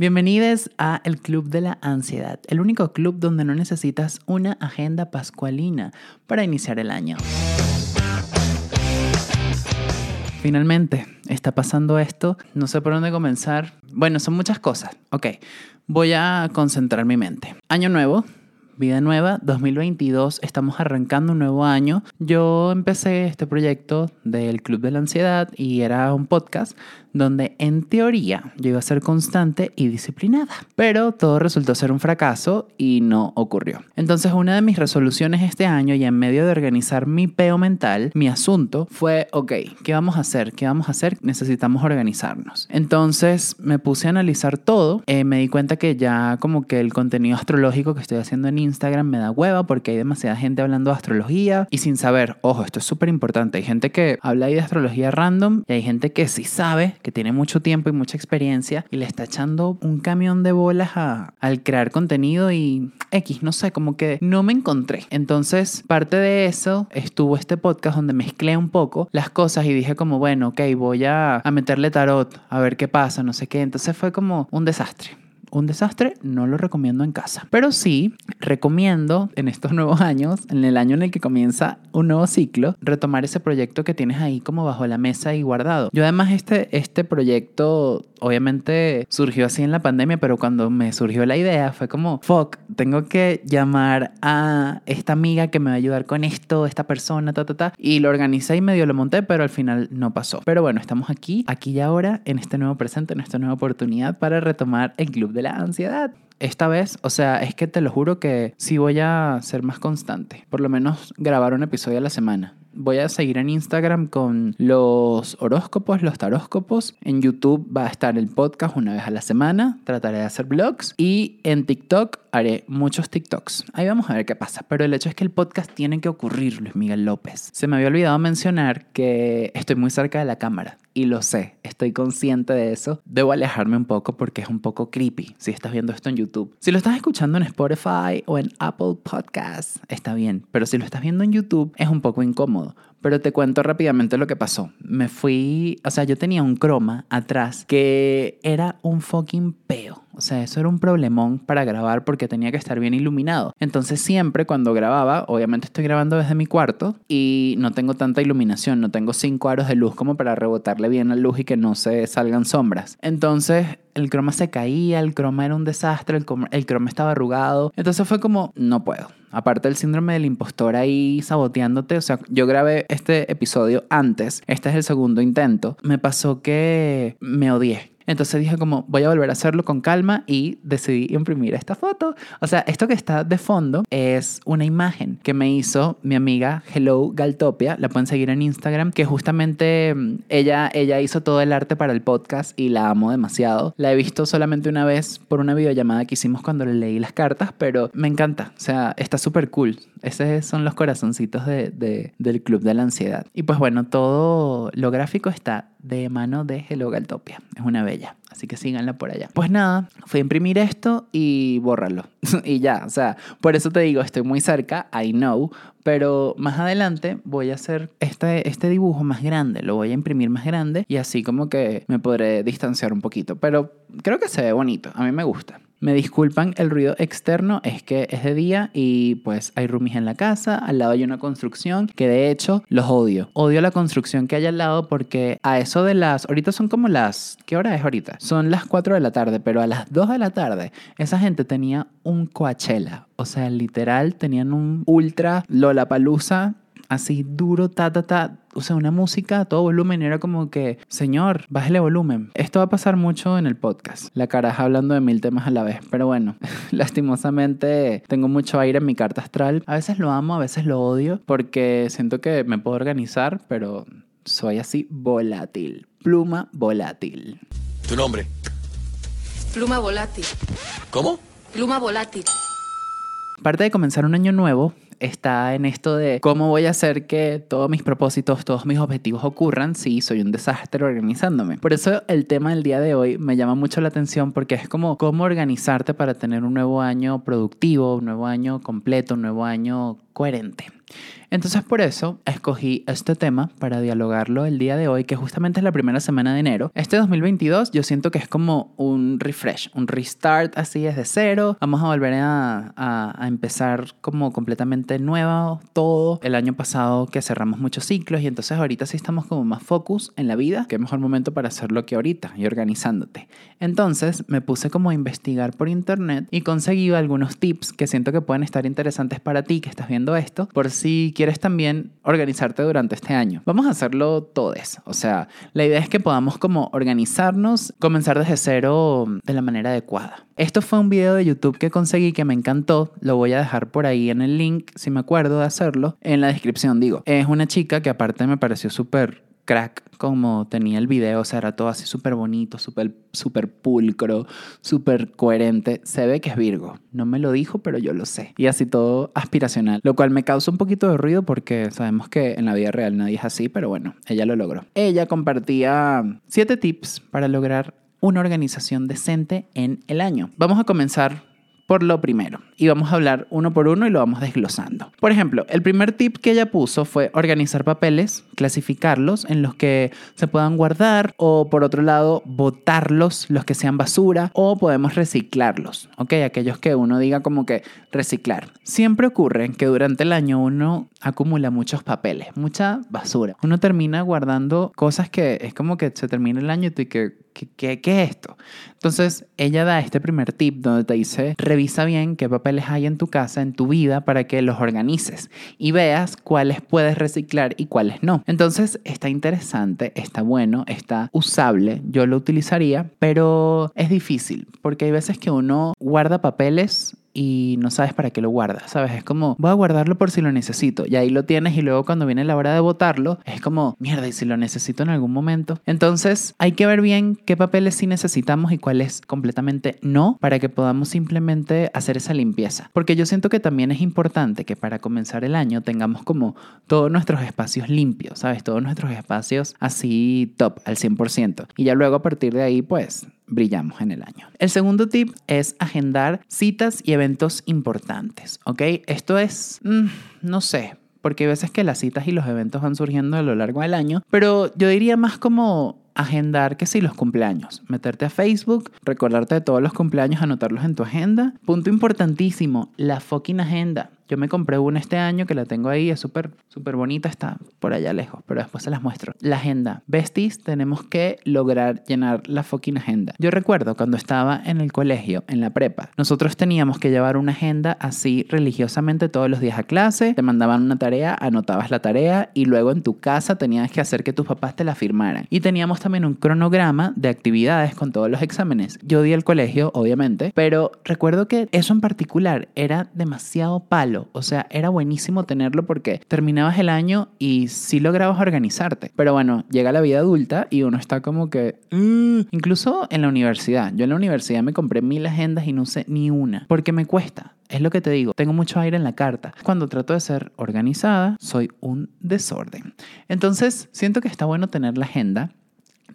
Bienvenidos a el Club de la Ansiedad, el único club donde no necesitas una agenda pascualina para iniciar el año. Finalmente, está pasando esto, no sé por dónde comenzar. Bueno, son muchas cosas. Ok, voy a concentrar mi mente. Año nuevo, vida nueva, 2022, estamos arrancando un nuevo año. Yo empecé este proyecto del Club de la Ansiedad y era un podcast donde en teoría yo iba a ser constante y disciplinada, pero todo resultó ser un fracaso y no ocurrió. Entonces una de mis resoluciones este año y en medio de organizar mi peo mental, mi asunto fue, ok, ¿qué vamos a hacer? ¿Qué vamos a hacer? Necesitamos organizarnos. Entonces me puse a analizar todo, eh, me di cuenta que ya como que el contenido astrológico que estoy haciendo en Instagram me da hueva porque hay demasiada gente hablando de astrología y sin saber, ojo, esto es súper importante, hay gente que habla ahí de astrología random y hay gente que sí sabe que tiene mucho tiempo y mucha experiencia y le está echando un camión de bolas a, al crear contenido y X, no sé, como que no me encontré. Entonces, parte de eso estuvo este podcast donde mezclé un poco las cosas y dije como, bueno, ok, voy a, a meterle tarot, a ver qué pasa, no sé qué. Entonces fue como un desastre un desastre, no lo recomiendo en casa. Pero sí recomiendo en estos nuevos años, en el año en el que comienza un nuevo ciclo, retomar ese proyecto que tienes ahí como bajo la mesa y guardado. Yo además este, este proyecto obviamente surgió así en la pandemia, pero cuando me surgió la idea fue como, fuck, tengo que llamar a esta amiga que me va a ayudar con esto, esta persona, ta, ta, ta. Y lo organicé y medio lo monté, pero al final no pasó. Pero bueno, estamos aquí, aquí y ahora, en este nuevo presente, en esta nueva oportunidad para retomar el Club de la Ansiedad esta vez, o sea, es que te lo juro que sí voy a ser más constante. Por lo menos grabar un episodio a la semana voy a seguir en Instagram con los horóscopos, los taróscopos. En YouTube va a estar el podcast una vez a la semana. Trataré de hacer vlogs. Y en TikTok haré muchos TikToks. Ahí vamos a ver qué pasa. Pero el hecho es que el podcast tiene que ocurrir, Luis Miguel López. Se me había olvidado mencionar que estoy muy cerca de la cámara. Y lo sé, estoy consciente de eso. Debo alejarme un poco porque es un poco creepy si estás viendo esto en YouTube. Si lo estás escuchando en Spotify o en Apple Podcasts, está bien. Pero si lo estás viendo en YouTube, es un poco incómodo pero te cuento rápidamente lo que pasó. Me fui, o sea, yo tenía un croma atrás que era un fucking peo. O sea, eso era un problemón para grabar porque tenía que estar bien iluminado. Entonces siempre cuando grababa, obviamente estoy grabando desde mi cuarto y no tengo tanta iluminación, no tengo cinco aros de luz como para rebotarle bien la luz y que no se salgan sombras. Entonces el croma se caía, el croma era un desastre, el, croma estaba arrugado. Entonces fue como, no puedo. Aparte del síndrome del impostor ahí saboteándote, o sea, yo grabé este episodio antes, este es el segundo intento, me pasó que me odié. Entonces dije como, voy a volver a hacerlo con calma y decidí imprimir esta foto. O sea, esto que está de fondo es una imagen que me hizo mi amiga Hello Galtopia, la pueden seguir en Instagram, que justamente mm, ella, ella hizo todo el arte para el podcast y la amo demasiado. La he visto solamente una vez por una videollamada que hicimos cuando le leí las cartas, pero me encanta. O sea, está súper cool. Esos son los corazoncitos de, del Club de la Ansiedad. Y pues bueno, todo lo gráfico está de mano de Hello Galtopia. Es una bella, así que síganla por allá. Pues nada, fui a imprimir esto y bórralo. y ya, o sea, por eso te digo, estoy muy cerca, I know, pero más adelante voy a hacer este, este dibujo más grande, lo voy a imprimir más grande y así como que me podré distanciar un poquito. Pero creo que se ve bonito, a mí me gusta. Me disculpan el ruido externo, es que es de día y pues hay roomies en la casa, al lado hay una construcción que de hecho los odio. Odio la construcción que hay al lado porque a eso de las, ahorita son como las, ¿qué hora es ahorita? Son las 4 de la tarde, pero a las 2 de la tarde esa gente tenía un Coachella, o sea, literal tenían un ultra Lollapalooza así duro, ta, ta, ta, o sea, una música a todo volumen. era como que, señor, bájale volumen. Esto va a pasar mucho en el podcast. La caraja hablando de mil temas a la vez. Pero bueno, lastimosamente tengo mucho aire en mi carta astral. A veces lo amo, a veces lo odio, porque siento que me puedo organizar, pero soy así volátil. Pluma volátil. ¿Tu nombre? Pluma volátil. ¿Cómo? Pluma volátil. Parte de comenzar un año nuevo, está en esto de cómo voy a hacer que todos mis propósitos, todos mis objetivos ocurran si soy un desastre organizándome. Por eso el tema del día de hoy me llama mucho la atención porque es como cómo organizarte para tener un nuevo año productivo, un nuevo año completo, un nuevo año coherente. Entonces por eso escogí este tema para dialogarlo el día de hoy, que justamente es la primera semana de enero. Este 2022 yo siento que es como un refresh, un restart así desde cero. Vamos a volver a, a, a empezar como completamente nuevo todo. El año pasado que cerramos muchos ciclos y entonces ahorita sí estamos como más focus en la vida. Qué mejor momento para hacerlo que ahorita y organizándote. Entonces me puse como a investigar por internet y conseguí algunos tips que siento que pueden estar interesantes para ti que estás viendo esto, por si quieres también organizarte durante este año. Vamos a hacerlo todos. O sea, la idea es que podamos como organizarnos, comenzar desde cero de la manera adecuada. Esto fue un video de YouTube que conseguí que me encantó. Lo voy a dejar por ahí en el link, si me acuerdo de hacerlo, en la descripción digo. Es una chica que aparte me pareció súper crack como tenía el video, o sea, era todo así súper bonito, súper super pulcro, súper coherente. Se ve que es Virgo. No me lo dijo, pero yo lo sé. Y así todo aspiracional, lo cual me causa un poquito de ruido porque sabemos que en la vida real nadie es así, pero bueno, ella lo logró. Ella compartía siete tips para lograr una organización decente en el año. Vamos a comenzar por lo primero. Y vamos a hablar uno por uno y lo vamos desglosando. Por ejemplo, el primer tip que ella puso fue organizar papeles, clasificarlos en los que se puedan guardar o por otro lado botarlos, los que sean basura o podemos reciclarlos, ¿ok? Aquellos que uno diga como que reciclar. Siempre ocurre que durante el año uno acumula muchos papeles, mucha basura. Uno termina guardando cosas que es como que se termina el año y que ¿Qué, ¿Qué, es esto? Entonces, ella da este primer tip donde te dice, revisa bien qué papeles hay en tu casa, en tu vida, para que los organices y veas cuáles puedes reciclar y cuáles no. Entonces, está interesante, está bueno, está usable, yo lo utilizaría, pero es difícil porque hay veces que uno guarda papeles y no sabes para qué lo guardas, ¿sabes? Es como, voy a guardarlo por si lo necesito. Y ahí lo tienes y luego cuando viene la hora de votarlo, es como, mierda, ¿y si lo necesito en algún momento? Entonces, hay que ver bien qué papeles sí necesitamos y cuáles completamente no, para que podamos simplemente hacer esa limpieza. Porque yo siento que también es importante que para comenzar el año tengamos como todos nuestros espacios limpios, ¿sabes? Todos nuestros espacios así top, al 100%. Y ya luego a partir de ahí, pues, brillamos en el año. El segundo tip es agendar citas y eventos importantes, ¿ok? Esto es, mm, no sé, porque hay veces que las citas y los eventos van surgiendo a lo largo del año, pero yo diría más como agendar que si los cumpleaños, meterte a Facebook, recordarte de todos los cumpleaños, anotarlos en tu agenda. Punto importantísimo, la fucking agenda. Yo me compré una este año que la tengo ahí, es súper, súper bonita, está por allá lejos, pero después se las muestro. La agenda. Besties, tenemos que lograr llenar la fucking agenda. Yo recuerdo cuando estaba en el colegio, en la prepa, nosotros teníamos que llevar una agenda así religiosamente todos los días a clase, te mandaban una tarea, anotabas la tarea y luego en tu casa tenías que hacer que tus papás te la firmaran. Y teníamos también un cronograma de actividades con todos los exámenes. Yo di el colegio, obviamente, pero recuerdo que eso en particular era demasiado palo o sea, era buenísimo tenerlo porque terminabas el año y sí lograbas organizarte. Pero bueno, llega la vida adulta y uno está como que... Mm". Incluso en la universidad. Yo en la universidad me compré mil agendas y no usé ni una. Porque me cuesta. Es lo que te digo, tengo mucho aire en la carta. Cuando trato de ser organizada, soy un desorden. Entonces, siento que está bueno tener la agenda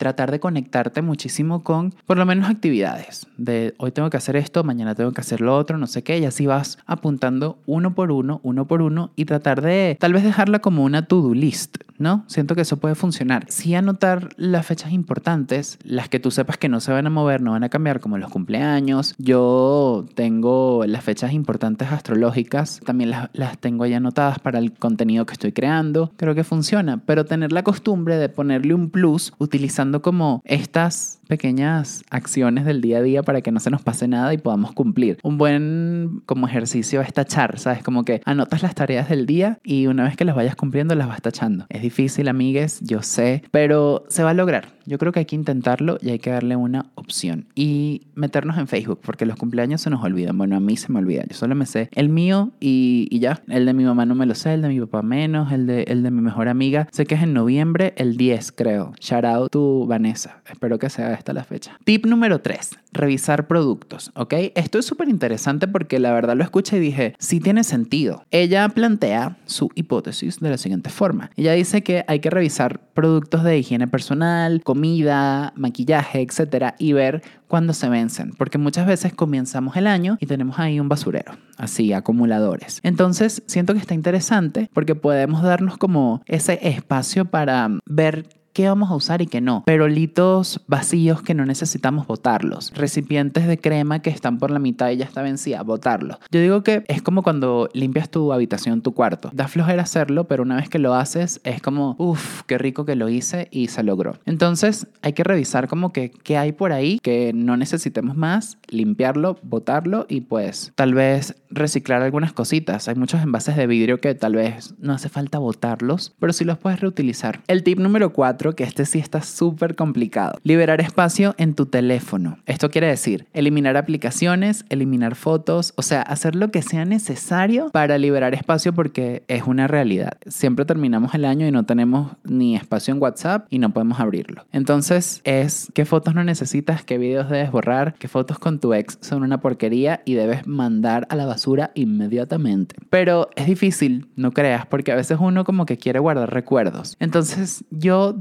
tratar de conectarte muchísimo con por lo menos actividades. De hoy tengo que hacer esto, mañana tengo que hacer lo otro, no sé qué. Y así vas apuntando uno por uno, uno por uno y tratar de tal vez dejarla como una to-do list, ¿no? Siento que eso puede funcionar. Sí anotar las fechas importantes, las que tú sepas que no se van a mover, no van a cambiar, como los cumpleaños. Yo tengo las fechas importantes astrológicas, también las, las tengo ahí anotadas para el contenido que estoy creando. Creo que funciona, pero tener la costumbre de ponerle un plus utilizando como estas pequeñas acciones del día a día para que no se nos pase nada y podamos cumplir. Un buen como ejercicio es tachar, ¿sabes? Como que anotas las tareas del día y una vez que las vayas cumpliendo las vas tachando. Es difícil, amigues, yo sé, pero se va a lograr. Yo creo que hay que intentarlo y hay que darle una opción. Y meternos en Facebook, porque los cumpleaños se nos olvidan. Bueno, a mí se me olvida. Yo solo me sé el mío y, y ya. El de mi mamá no me lo sé, el de mi papá menos, el de, el de mi mejor amiga. Sé que es en noviembre, el 10, creo. Shout out to Vanessa. Espero que sea hasta la fecha. Tip número 3, revisar productos, ¿ok? Esto es súper interesante porque la verdad lo escuché y dije, sí tiene sentido. Ella plantea su hipótesis de la siguiente forma. Ella dice que hay que revisar productos de higiene personal, comida, maquillaje, etcétera, y ver cuándo se vencen, porque muchas veces comenzamos el año y tenemos ahí un basurero, así acumuladores. Entonces, siento que está interesante porque podemos darnos como ese espacio para ver qué vamos a usar y qué no. Perolitos vacíos que no necesitamos botarlos. Recipientes de crema que están por la mitad y ya está vencida, botarlos. Yo digo que es como cuando limpias tu habitación, tu cuarto. Da flojera hacerlo, pero una vez que lo haces es como, uff, qué rico que lo hice y se logró. Entonces hay que revisar como que qué hay por ahí que no necesitemos más, limpiarlo, botarlo y pues tal vez reciclar algunas cositas. Hay muchos envases de vidrio que tal vez no hace falta botarlos, pero sí los puedes reutilizar. El tip número 4 que este sí está súper complicado. Liberar espacio en tu teléfono. Esto quiere decir eliminar aplicaciones, eliminar fotos, o sea, hacer lo que sea necesario para liberar espacio porque es una realidad. Siempre terminamos el año y no tenemos ni espacio en WhatsApp y no podemos abrirlo. Entonces es qué fotos no necesitas, qué videos debes borrar, qué fotos con tu ex son una porquería y debes mandar a la basura inmediatamente. Pero es difícil, no creas, porque a veces uno como que quiere guardar recuerdos. Entonces yo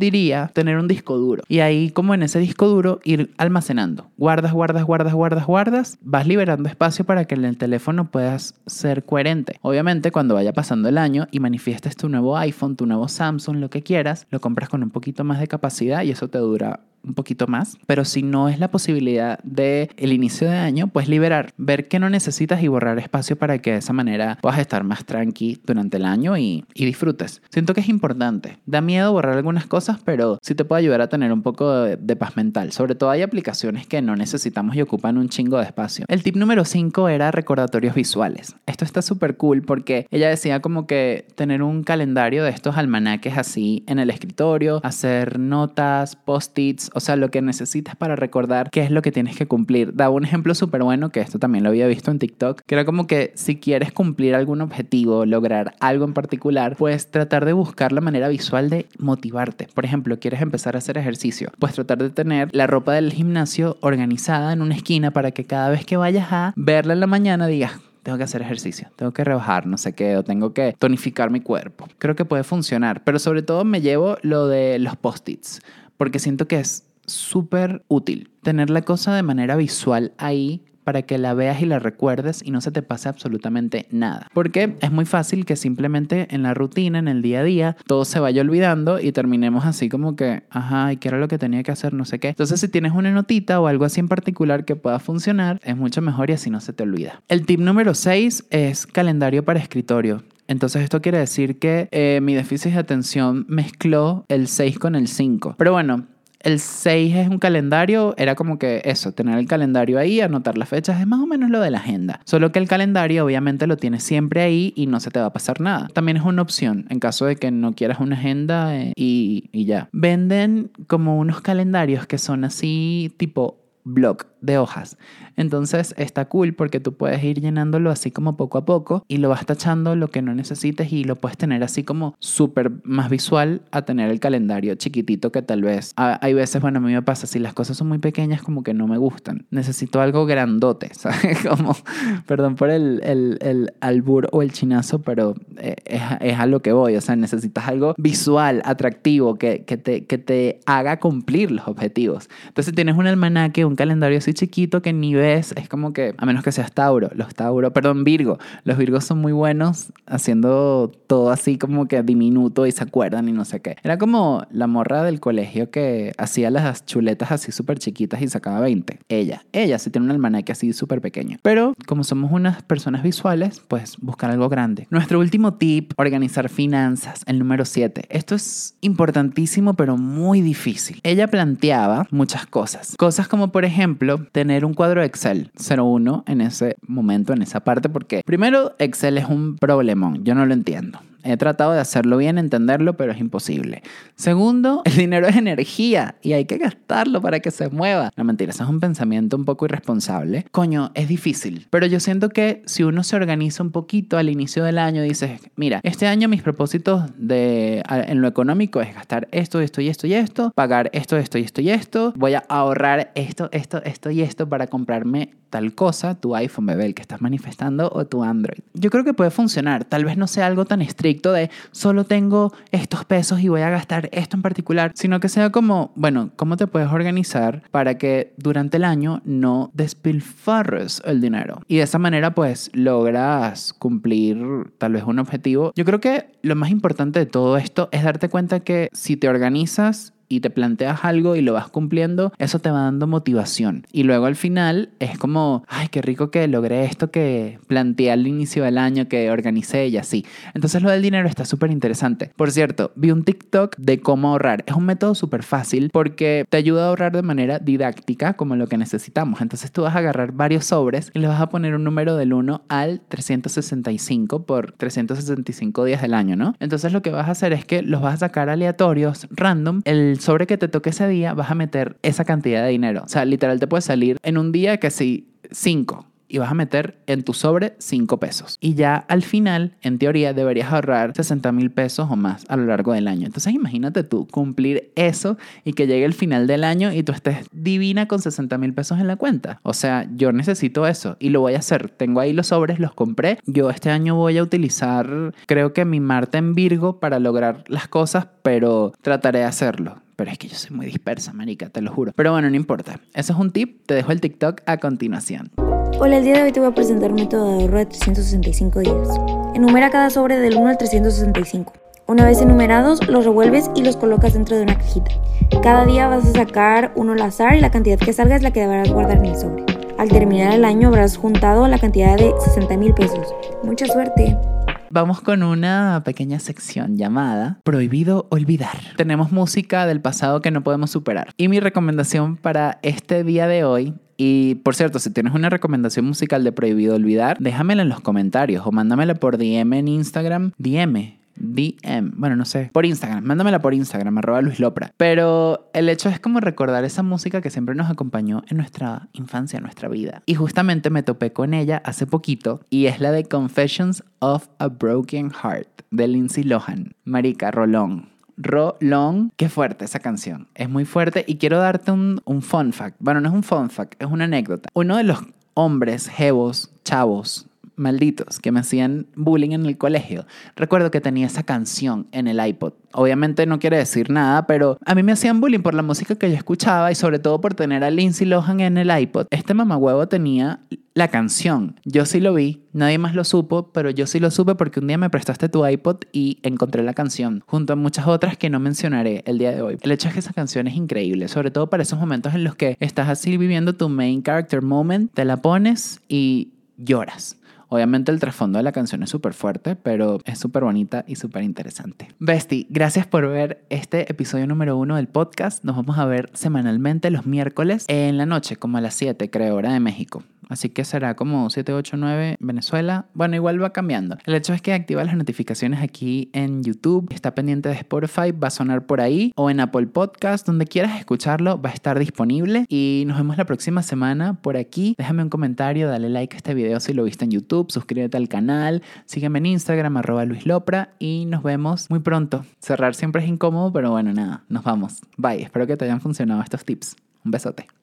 tener un disco duro. Y ahí, como en ese disco duro, ir almacenando. Guardas, guardas, guardas, guardas, guardas. Vas liberando espacio para que en el teléfono puedas ser coherente. Obviamente, cuando vaya pasando el año y manifiestes tu nuevo iPhone, tu nuevo Samsung, lo que quieras, lo compras con un poquito más de capacidad y eso te dura un poquito más, pero si no es la posibilidad de el inicio de año, pues liberar, ver que no necesitas y borrar espacio para que de esa manera puedas estar más tranqui durante el año y, y disfrutes. Siento que es importante. Da miedo borrar algunas cosas, pero sí te puede ayudar a tener un poco de, de paz mental. Sobre todo hay aplicaciones que no necesitamos y ocupan un chingo de espacio. El tip número 5 era recordatorios visuales. Esto está súper cool porque ella decía como que tener un calendario de estos almanaques así en el escritorio, hacer notas, post-its, o sea, lo que necesitas para recordar qué es lo que tienes que cumplir. Daba un ejemplo súper bueno, que esto también lo había visto en TikTok, que era como que si quieres cumplir algún objetivo, lograr algo en particular, pues tratar de buscar la manera visual de motivarte. Por ejemplo, quieres empezar a hacer ejercicio, pues tratar de tener la ropa del gimnasio organizada en una esquina para que cada vez que vayas a verla en la mañana digas, tengo que hacer ejercicio, tengo que rebajar, no sé qué, o tengo que tonificar mi cuerpo. Creo que puede funcionar, pero sobre todo me llevo lo de los post-its porque siento que es súper útil tener la cosa de manera visual ahí para que la veas y la recuerdes y no se te pase absolutamente nada. Porque es muy fácil que simplemente en la rutina, en el día a día, todo se vaya olvidando y terminemos así como que, ajá, ¿y qué era lo que tenía que hacer? No sé qué. Entonces, si tienes una notita o algo así en particular que pueda funcionar, es mucho mejor y así no se te olvida. El tip número 6 es calendario para escritorio. Entonces esto quiere decir que eh, mi déficit de atención mezcló el 6 con el 5. Pero bueno, el 6 es un calendario, era como que eso, tener el calendario ahí, anotar las fechas, es más o menos lo de la agenda. Solo que el calendario obviamente lo tienes siempre ahí y no se te va a pasar nada. También es una opción en caso de que no quieras una agenda eh, y, y ya. Venden como unos calendarios que son así tipo blog de hojas. Entonces está cool porque tú puedes ir llenándolo así como poco a poco y lo vas tachando lo que no necesites y lo puedes tener así como súper más visual a tener el calendario chiquitito que tal vez hay veces, bueno, a mí me pasa, si las cosas son muy pequeñas como que no me gustan. Necesito algo grandote, ¿sabes? Como, perdón por el, el, el albur o el chinazo, pero eh, es, es, a lo que voy. O sea, necesitas algo visual, atractivo, que, que, te, que te haga cumplir los objetivos. Entonces tienes un almanaque, un calendario así chiquito que ni ves, es como que, a menos que seas Tauro, los Tauro, perdón, Virgo, los Virgos son muy buenos haciendo todo así como que diminuto y se acuerdan y no sé qué. Era como la morra del colegio que hacía las chuletas así súper chiquitas y sacaba 20. Ella, ella sí tiene un almanaque así súper pequeño. Pero como somos unas personas visuales, pues buscar algo grande. Nuestro último tip, organizar finanzas, el número 7. Esto es importantísimo pero muy difícil. Ella planteaba muchas cosas. Cosas como por ejemplo tener un cuadro Excel 01 en ese momento, en esa parte, porque primero Excel es un problemón, yo no lo entiendo. He tratado de hacerlo bien, entenderlo, pero es imposible. Segundo, el dinero es energía y hay que gastarlo para que se mueva. No mentira, eso es un pensamiento un poco irresponsable. Coño, es difícil. Pero yo siento que si uno se organiza un poquito al inicio del año, dices, mira, este año mis propósitos de, en lo económico es gastar esto, esto y esto y esto, pagar esto, esto y esto y esto, voy a ahorrar esto, esto, esto y esto para comprarme tal cosa, tu iPhone, bebé, el que estás manifestando, o tu Android. Yo creo que puede funcionar. Tal vez no sea algo tan estricto de solo tengo estos pesos y voy a gastar esto en particular, sino que sea como, bueno, ¿cómo te puedes organizar para que durante el año no despilfarres el dinero? Y de esa manera, pues, logras cumplir tal vez un objetivo. Yo creo que lo más importante de todo esto es darte cuenta que si te organizas y te planteas algo y lo vas cumpliendo, eso te va dando motivación. Y luego al final es como, ay, qué rico que logré esto que planteé al inicio del año, que organicé y así. Entonces lo del dinero está súper interesante. Por cierto, vi un TikTok de cómo ahorrar. Es un método súper fácil porque te ayuda a ahorrar de manera didáctica como lo que necesitamos. Entonces tú vas a agarrar varios sobres y le vas a poner un número del 1 al 365 por 365 días del año, ¿no? Entonces lo que vas a hacer es que los vas a sacar aleatorios, random. El sobre que te toque ese día vas a meter esa cantidad de dinero. O sea, literal te puede salir en un día que sí, 5 y vas a meter en tu sobre 5 pesos. Y ya al final, en teoría, deberías ahorrar 60 mil pesos o más a lo largo del año. Entonces imagínate tú cumplir eso y que llegue el final del año y tú estés divina con 60 mil pesos en la cuenta. O sea, yo necesito eso y lo voy a hacer. Tengo ahí los sobres, los compré. Yo este año voy a utilizar, creo que mi Marte en Virgo para lograr las cosas, pero trataré de hacerlo. Pero es que yo soy muy dispersa, marica, te lo juro. Pero bueno, no importa. Eso es un tip. Te dejo el TikTok a continuación. Hola, el día de hoy te voy a presentar un método de ahorro de 365 días. Enumera cada sobre del 1 al 365. Una vez enumerados, los revuelves y los colocas dentro de una cajita. Cada día vas a sacar uno al azar y la cantidad que salga es la que deberás guardar en el sobre. Al terminar el año habrás juntado la cantidad de 60 mil pesos. Mucha suerte. Vamos con una pequeña sección llamada Prohibido Olvidar. Tenemos música del pasado que no podemos superar. Y mi recomendación para este día de hoy y por cierto, si tienes una recomendación musical de Prohibido Olvidar, déjamela en los comentarios o mándamela por DM en Instagram. DM, DM, bueno, no sé, por Instagram, mándamela por Instagram, arroba Luis Lopra. Pero el hecho es como recordar esa música que siempre nos acompañó en nuestra infancia, en nuestra vida. Y justamente me topé con ella hace poquito y es la de Confessions of a Broken Heart de Lindsay Lohan. Marica, Rolón. Rolón, qué fuerte esa canción. Es muy fuerte y quiero darte un, un fun fact. Bueno, no es un fun fact, es una anécdota. Uno de los hombres, jevos, chavos, malditos que me hacían bullying en el colegio. Recuerdo que tenía esa canción en el iPod. Obviamente no quiere decir nada, pero a mí me hacían bullying por la música que yo escuchaba y sobre todo por tener a Lindsay Lohan en el iPod. Este mamahuevo tenía la canción. Yo sí lo vi, nadie más lo supo, pero yo sí lo supe porque un día me prestaste tu iPod y encontré la canción, junto a muchas otras que no mencionaré el día de hoy. El hecho es que esa canción es increíble, sobre todo para esos momentos en los que estás así viviendo tu main character moment, te la pones y lloras. Obviamente el trasfondo de la canción es súper fuerte, pero es súper bonita y súper interesante. Bestie, gracias por ver este episodio número uno del podcast. Nos vamos a ver semanalmente los miércoles en la noche, como a las 7, creo, hora de México. Así que será como 7, 8, 9 Venezuela. Bueno, igual va cambiando. El hecho es que activa las notificaciones aquí en YouTube. Está pendiente de Spotify, va a sonar por ahí. O en Apple Podcast, donde quieras escucharlo, va a estar disponible. Y nos vemos la próxima semana por aquí. Déjame un comentario, dale like a este video si lo viste en Suscríbete al canal. Sígueme en Instagram, arroba Luis Lopra. Y nos vemos muy pronto. Cerrar siempre es incómodo, pero bueno, nada. Nos vamos. Bye. Espero que te hayan funcionado estos tips. Un besote.